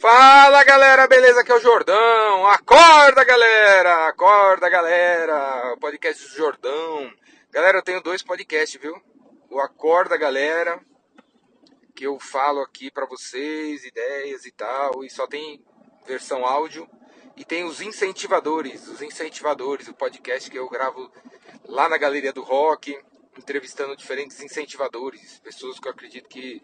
Fala galera, beleza? Aqui é o Jordão. Acorda galera, acorda galera. Podcast do Jordão. Galera, eu tenho dois podcasts, viu? O Acorda galera, que eu falo aqui para vocês, ideias e tal, e só tem versão áudio. E tem os incentivadores, os incentivadores, o podcast que eu gravo lá na Galeria do Rock, entrevistando diferentes incentivadores, pessoas que eu acredito que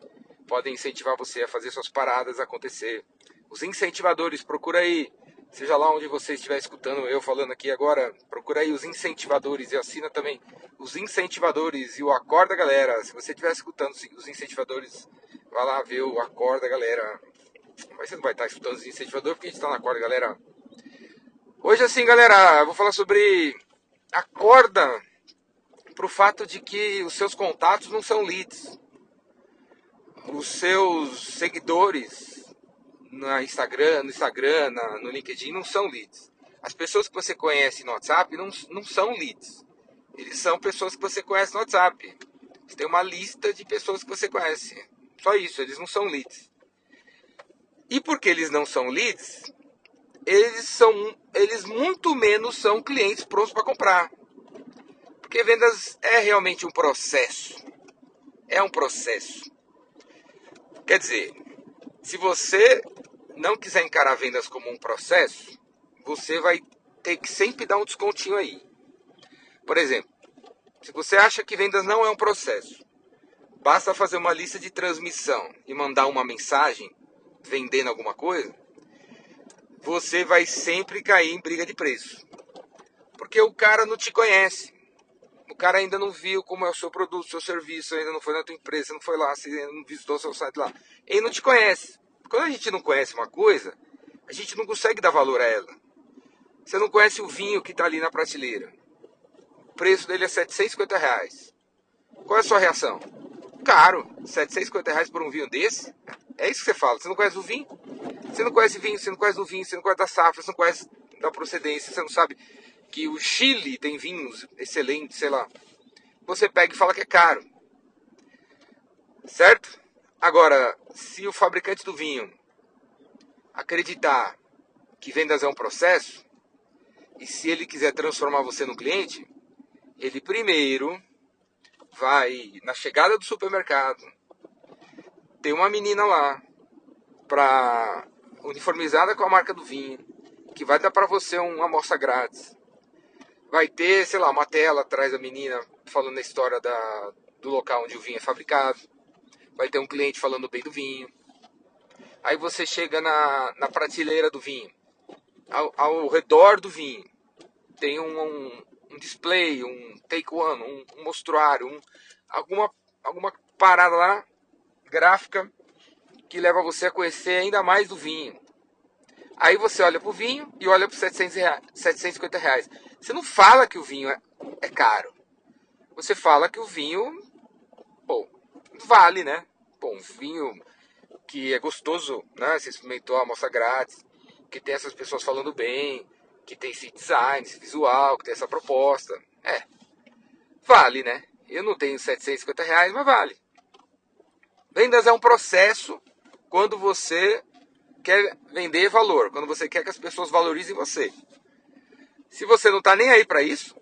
podem incentivar você a fazer suas paradas acontecer. Os incentivadores, procura aí, seja lá onde você estiver escutando eu falando aqui agora, procura aí os incentivadores e assina também os incentivadores e o Acorda Galera. Se você estiver escutando os incentivadores, vai lá ver o Acorda Galera. Mas você não vai estar escutando os incentivadores porque a gente está na Acorda Galera. Hoje assim, galera, eu vou falar sobre acorda para o fato de que os seus contatos não são leads os seus seguidores no Instagram, no Instagram, na, no LinkedIn não são leads. As pessoas que você conhece no WhatsApp não, não são leads. Eles são pessoas que você conhece no WhatsApp. Você tem uma lista de pessoas que você conhece. Só isso, eles não são leads. E porque eles não são leads, eles são eles muito menos são clientes prontos para comprar. Porque vendas é realmente um processo. É um processo. Quer dizer, se você não quiser encarar vendas como um processo, você vai ter que sempre dar um descontinho aí. Por exemplo, se você acha que vendas não é um processo, basta fazer uma lista de transmissão e mandar uma mensagem vendendo alguma coisa, você vai sempre cair em briga de preço. Porque o cara não te conhece o cara ainda não viu como é o seu produto, seu serviço, ainda não foi na tua empresa, não foi lá, não visitou seu site lá. Ele não te conhece. Quando a gente não conhece uma coisa, a gente não consegue dar valor a ela. Você não conhece o vinho que está ali na prateleira. O preço dele é 750 reais. Qual é a sua reação? Caro, 750 reais por um vinho desse? É isso que você fala. Você não conhece o vinho? Você não conhece vinho, você não conhece o vinho, você não conhece da safra, você não conhece da procedência, você não sabe que o Chile tem vinhos excelentes, sei lá. Você pega e fala que é caro. Certo? Agora, se o fabricante do vinho acreditar que vendas é um processo, e se ele quiser transformar você no cliente, ele primeiro vai na chegada do supermercado, tem uma menina lá para uniformizada com a marca do vinho, que vai dar para você uma amostra grátis vai ter, sei lá, uma tela atrás da menina falando a história da, do local onde o vinho é fabricado. Vai ter um cliente falando bem do vinho. Aí você chega na, na prateleira do vinho. Ao, ao redor do vinho tem um, um, um display, um take one, um, um mostruário, um, alguma, alguma parada lá gráfica que leva você a conhecer ainda mais do vinho. Aí você olha para o vinho e olha para 750 reais. Você não fala que o vinho é, é caro. Você fala que o vinho, bom, vale, né? Bom, um vinho que é gostoso, né? Você experimentou a amostra grátis, que tem essas pessoas falando bem, que tem esse design, esse visual, que tem essa proposta. É, vale, né? Eu não tenho 750 reais, mas vale. Vendas é um processo quando você quer vender valor, quando você quer que as pessoas valorizem você. Se você não está nem aí para isso,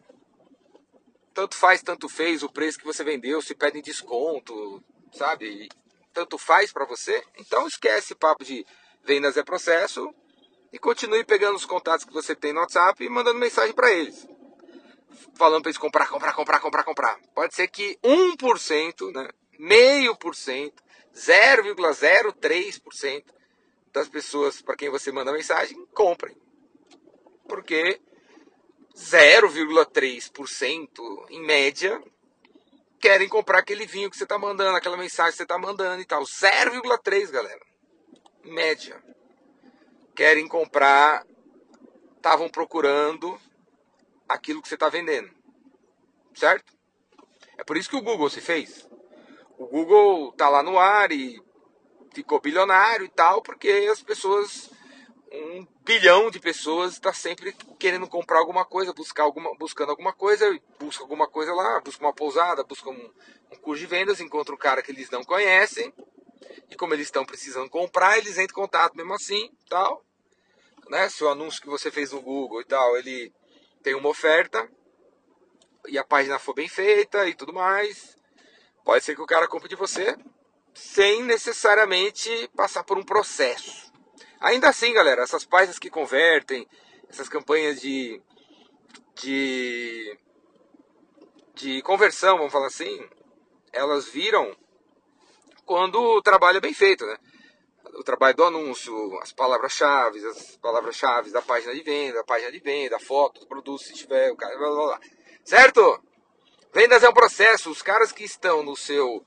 tanto faz, tanto fez o preço que você vendeu, se pedem desconto, sabe? Tanto faz para você, então esquece papo de vendas é processo e continue pegando os contatos que você tem no WhatsApp e mandando mensagem para eles. Falando para eles comprar, comprar, comprar, comprar, comprar. Pode ser que 1%, né, meio por cento, 0,03% das pessoas para quem você manda mensagem comprem. Porque 0,3% em média querem comprar aquele vinho que você está mandando, aquela mensagem que você está mandando e tal. 0,3, galera. Em média. Querem comprar, estavam procurando aquilo que você está vendendo. Certo? É por isso que o Google se fez. O Google tá lá no ar e ficou bilionário e tal, porque as pessoas, um bilhão de pessoas está sempre querendo comprar alguma coisa, buscar alguma, buscando alguma coisa, busca alguma coisa lá, busca uma pousada, busca um, um curso de vendas, encontra um cara que eles não conhecem, E como eles estão precisando comprar, eles entram em contato mesmo assim, tal. Né? Se o anúncio que você fez no Google e tal, ele tem uma oferta e a página for bem feita e tudo mais, pode ser que o cara compre de você sem necessariamente passar por um processo. Ainda assim, galera, essas páginas que convertem, essas campanhas de, de, de conversão, vamos falar assim, elas viram quando o trabalho é bem feito, né? O trabalho do anúncio, as palavras-chave, as palavras-chave da página de venda, a página de venda, a foto do produto, se tiver, o cara, blá, blá, blá. Certo? Vendas é um processo. Os caras que estão no seu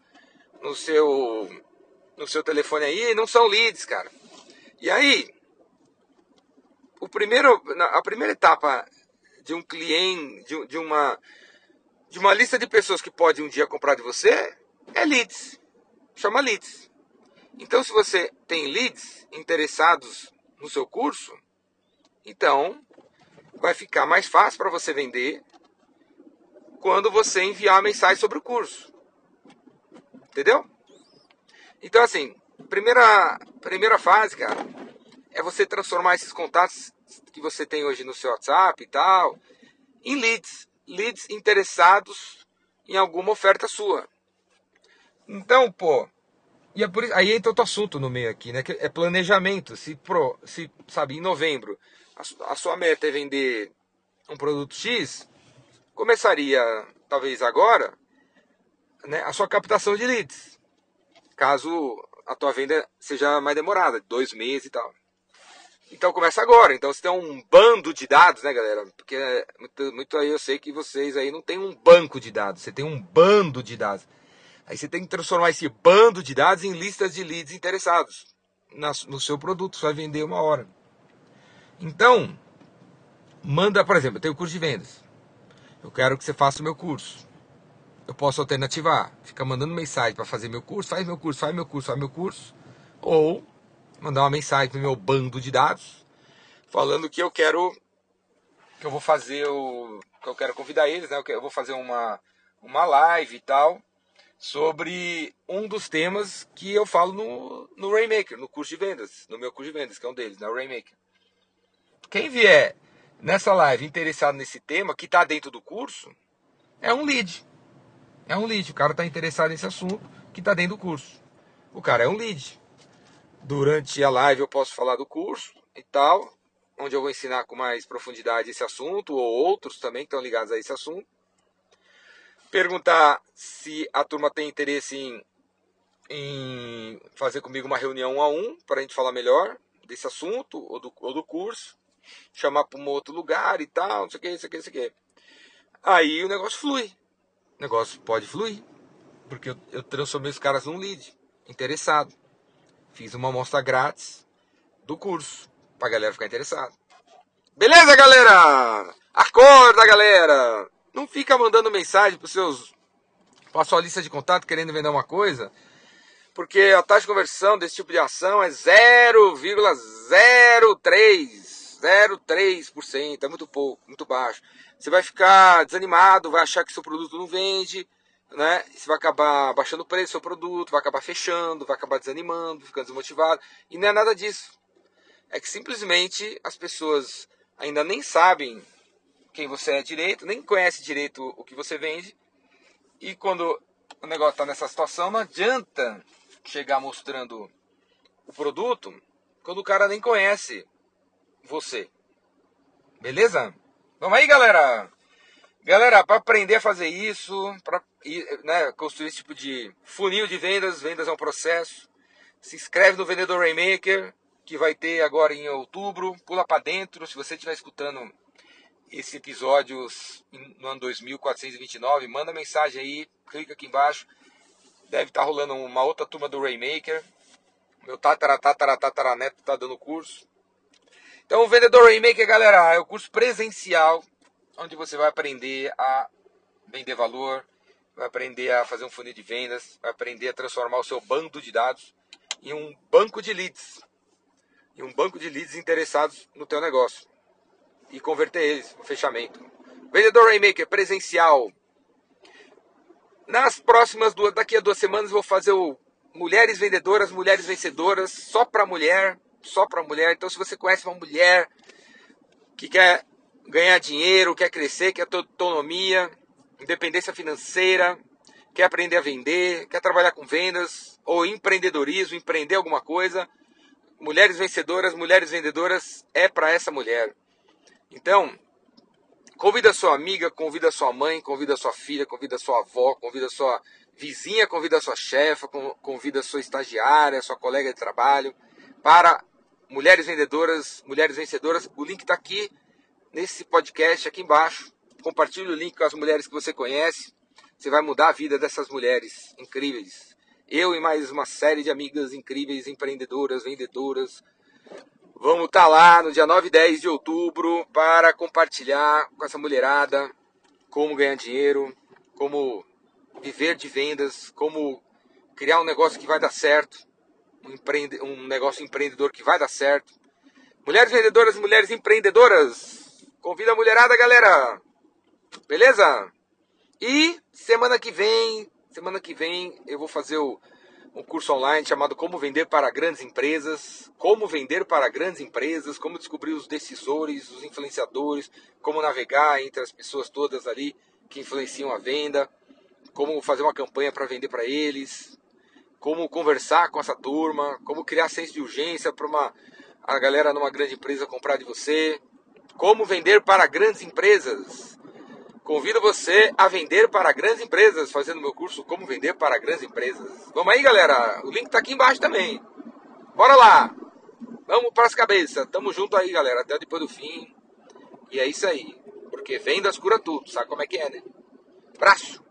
no seu no seu telefone aí não são leads, cara. E aí, o primeiro, a primeira etapa de um cliente, de, de uma de uma lista de pessoas que pode um dia comprar de você é leads. Chama leads. Então, se você tem leads interessados no seu curso, então vai ficar mais fácil para você vender quando você enviar mensagem sobre o curso. Entendeu? Então, assim, primeira, primeira fase, cara, é você transformar esses contatos que você tem hoje no seu WhatsApp e tal em leads. Leads interessados em alguma oferta sua. Então, pô, e é por isso, aí entra outro assunto no meio aqui, né? Que é planejamento. Se, pro, se sabe, em novembro a, a sua meta é vender um produto X, começaria, talvez agora, né, a sua captação de leads. Caso a tua venda seja mais demorada, dois meses e tal. Então começa agora. Então você tem um bando de dados, né, galera? Porque é muito, muito aí eu sei que vocês aí não tem um banco de dados, você tem um bando de dados. Aí você tem que transformar esse bando de dados em listas de leads interessados no seu produto. Você vai vender uma hora. Então, manda, por exemplo, eu tenho curso de vendas. Eu quero que você faça o meu curso. Eu posso alternativar, ficar mandando mensagem para fazer meu curso, faz meu curso, faz meu curso, faz meu curso. Ou mandar uma mensagem para o meu bando de dados falando que eu quero que eu vou fazer o que eu quero convidar eles, né? Eu vou fazer uma uma live e tal sobre um dos temas que eu falo no, no Rainmaker, no curso de vendas, no meu curso de vendas, que é um deles, né? O Rainmaker. Quem vier nessa live interessado nesse tema, que está dentro do curso, é um lead. É um lead. O cara está interessado nesse assunto que está dentro do curso. O cara é um lead. Durante a live eu posso falar do curso e tal, onde eu vou ensinar com mais profundidade esse assunto, ou outros também que estão ligados a esse assunto perguntar se a turma tem interesse em, em fazer comigo uma reunião um a um para a gente falar melhor desse assunto ou do, ou do curso, chamar para um outro lugar e tal, não sei o que, não sei o que, não sei o que. Aí o negócio flui. O negócio pode fluir. Porque eu, eu transformei os caras num lead, interessado. Fiz uma amostra grátis do curso, pra galera ficar interessada. Beleza, galera? Acorda, galera! Não fica mandando mensagem para seus para sua lista de contato querendo vender uma coisa, porque a taxa de conversão desse tipo de ação é 0,03, 0,3%, é muito pouco, muito baixo. Você vai ficar desanimado, vai achar que seu produto não vende, né? Você vai acabar baixando o preço do seu produto, vai acabar fechando, vai acabar desanimando, ficando desmotivado, e não é nada disso. É que simplesmente as pessoas ainda nem sabem quem você é direito, nem conhece direito o que você vende. E quando o negócio está nessa situação, não adianta chegar mostrando o produto quando o cara nem conhece você. Beleza? Vamos aí, galera! Galera, para aprender a fazer isso, para né, construir esse tipo de funil de vendas, vendas é um processo. Se inscreve no Vendedor Rainmaker, que vai ter agora em outubro. Pula para dentro. Se você estiver escutando esse episódio no ano 2429, manda mensagem aí, clica aqui embaixo. Deve estar tá rolando uma outra turma do Rainmaker. Meu tatara, tatara, tatara neto tá dando curso. Então, o Vendedor Rainmaker, galera, é o curso presencial onde você vai aprender a vender valor, vai aprender a fazer um funil de vendas, vai aprender a transformar o seu bando de dados em um banco de leads. Em um banco de leads interessados no teu negócio e converter eles no fechamento. Vendedor Rainmaker presencial. Nas próximas duas, daqui a duas semanas vou fazer o mulheres vendedoras, mulheres vencedoras, só para mulher, só para mulher. Então, se você conhece uma mulher que quer ganhar dinheiro, quer crescer, quer ter autonomia, independência financeira, quer aprender a vender, quer trabalhar com vendas ou empreendedorismo, empreender alguma coisa, mulheres vencedoras, mulheres vendedoras é para essa mulher. Então, convida sua amiga, convida sua mãe, convida sua filha, convida sua avó, convida sua vizinha convida sua chefa, convida sua estagiária, sua colega de trabalho para Mulheres Vendedoras, Mulheres Vencedoras. O link está aqui nesse podcast, aqui embaixo. Compartilhe o link com as mulheres que você conhece. Você vai mudar a vida dessas mulheres incríveis. Eu e mais uma série de amigas incríveis, empreendedoras, vendedoras. Vamos estar tá lá no dia 9 e 10 de outubro para compartilhar com essa mulherada como ganhar dinheiro, como viver de vendas, como criar um negócio que vai dar certo, um, empreende, um negócio empreendedor que vai dar certo. Mulheres vendedoras, mulheres empreendedoras, convida a mulherada, galera. Beleza? E semana que vem, semana que vem eu vou fazer o, um curso online chamado Como Vender para Grandes Empresas, como vender para grandes empresas, como descobrir os decisores, os influenciadores, como navegar entre as pessoas todas ali que influenciam a venda como fazer uma campanha para vender para eles, como conversar com essa turma, como criar senso de urgência para uma a galera numa grande empresa comprar de você, como vender para grandes empresas. Convido você a vender para grandes empresas, fazendo meu curso Como Vender para Grandes Empresas. Vamos aí, galera. O link está aqui embaixo também. Bora lá. Vamos para as cabeças. Tamo junto aí, galera. Até depois do fim. E é isso aí. Porque vendas cura tudo. Sabe como é que é, né? Braço.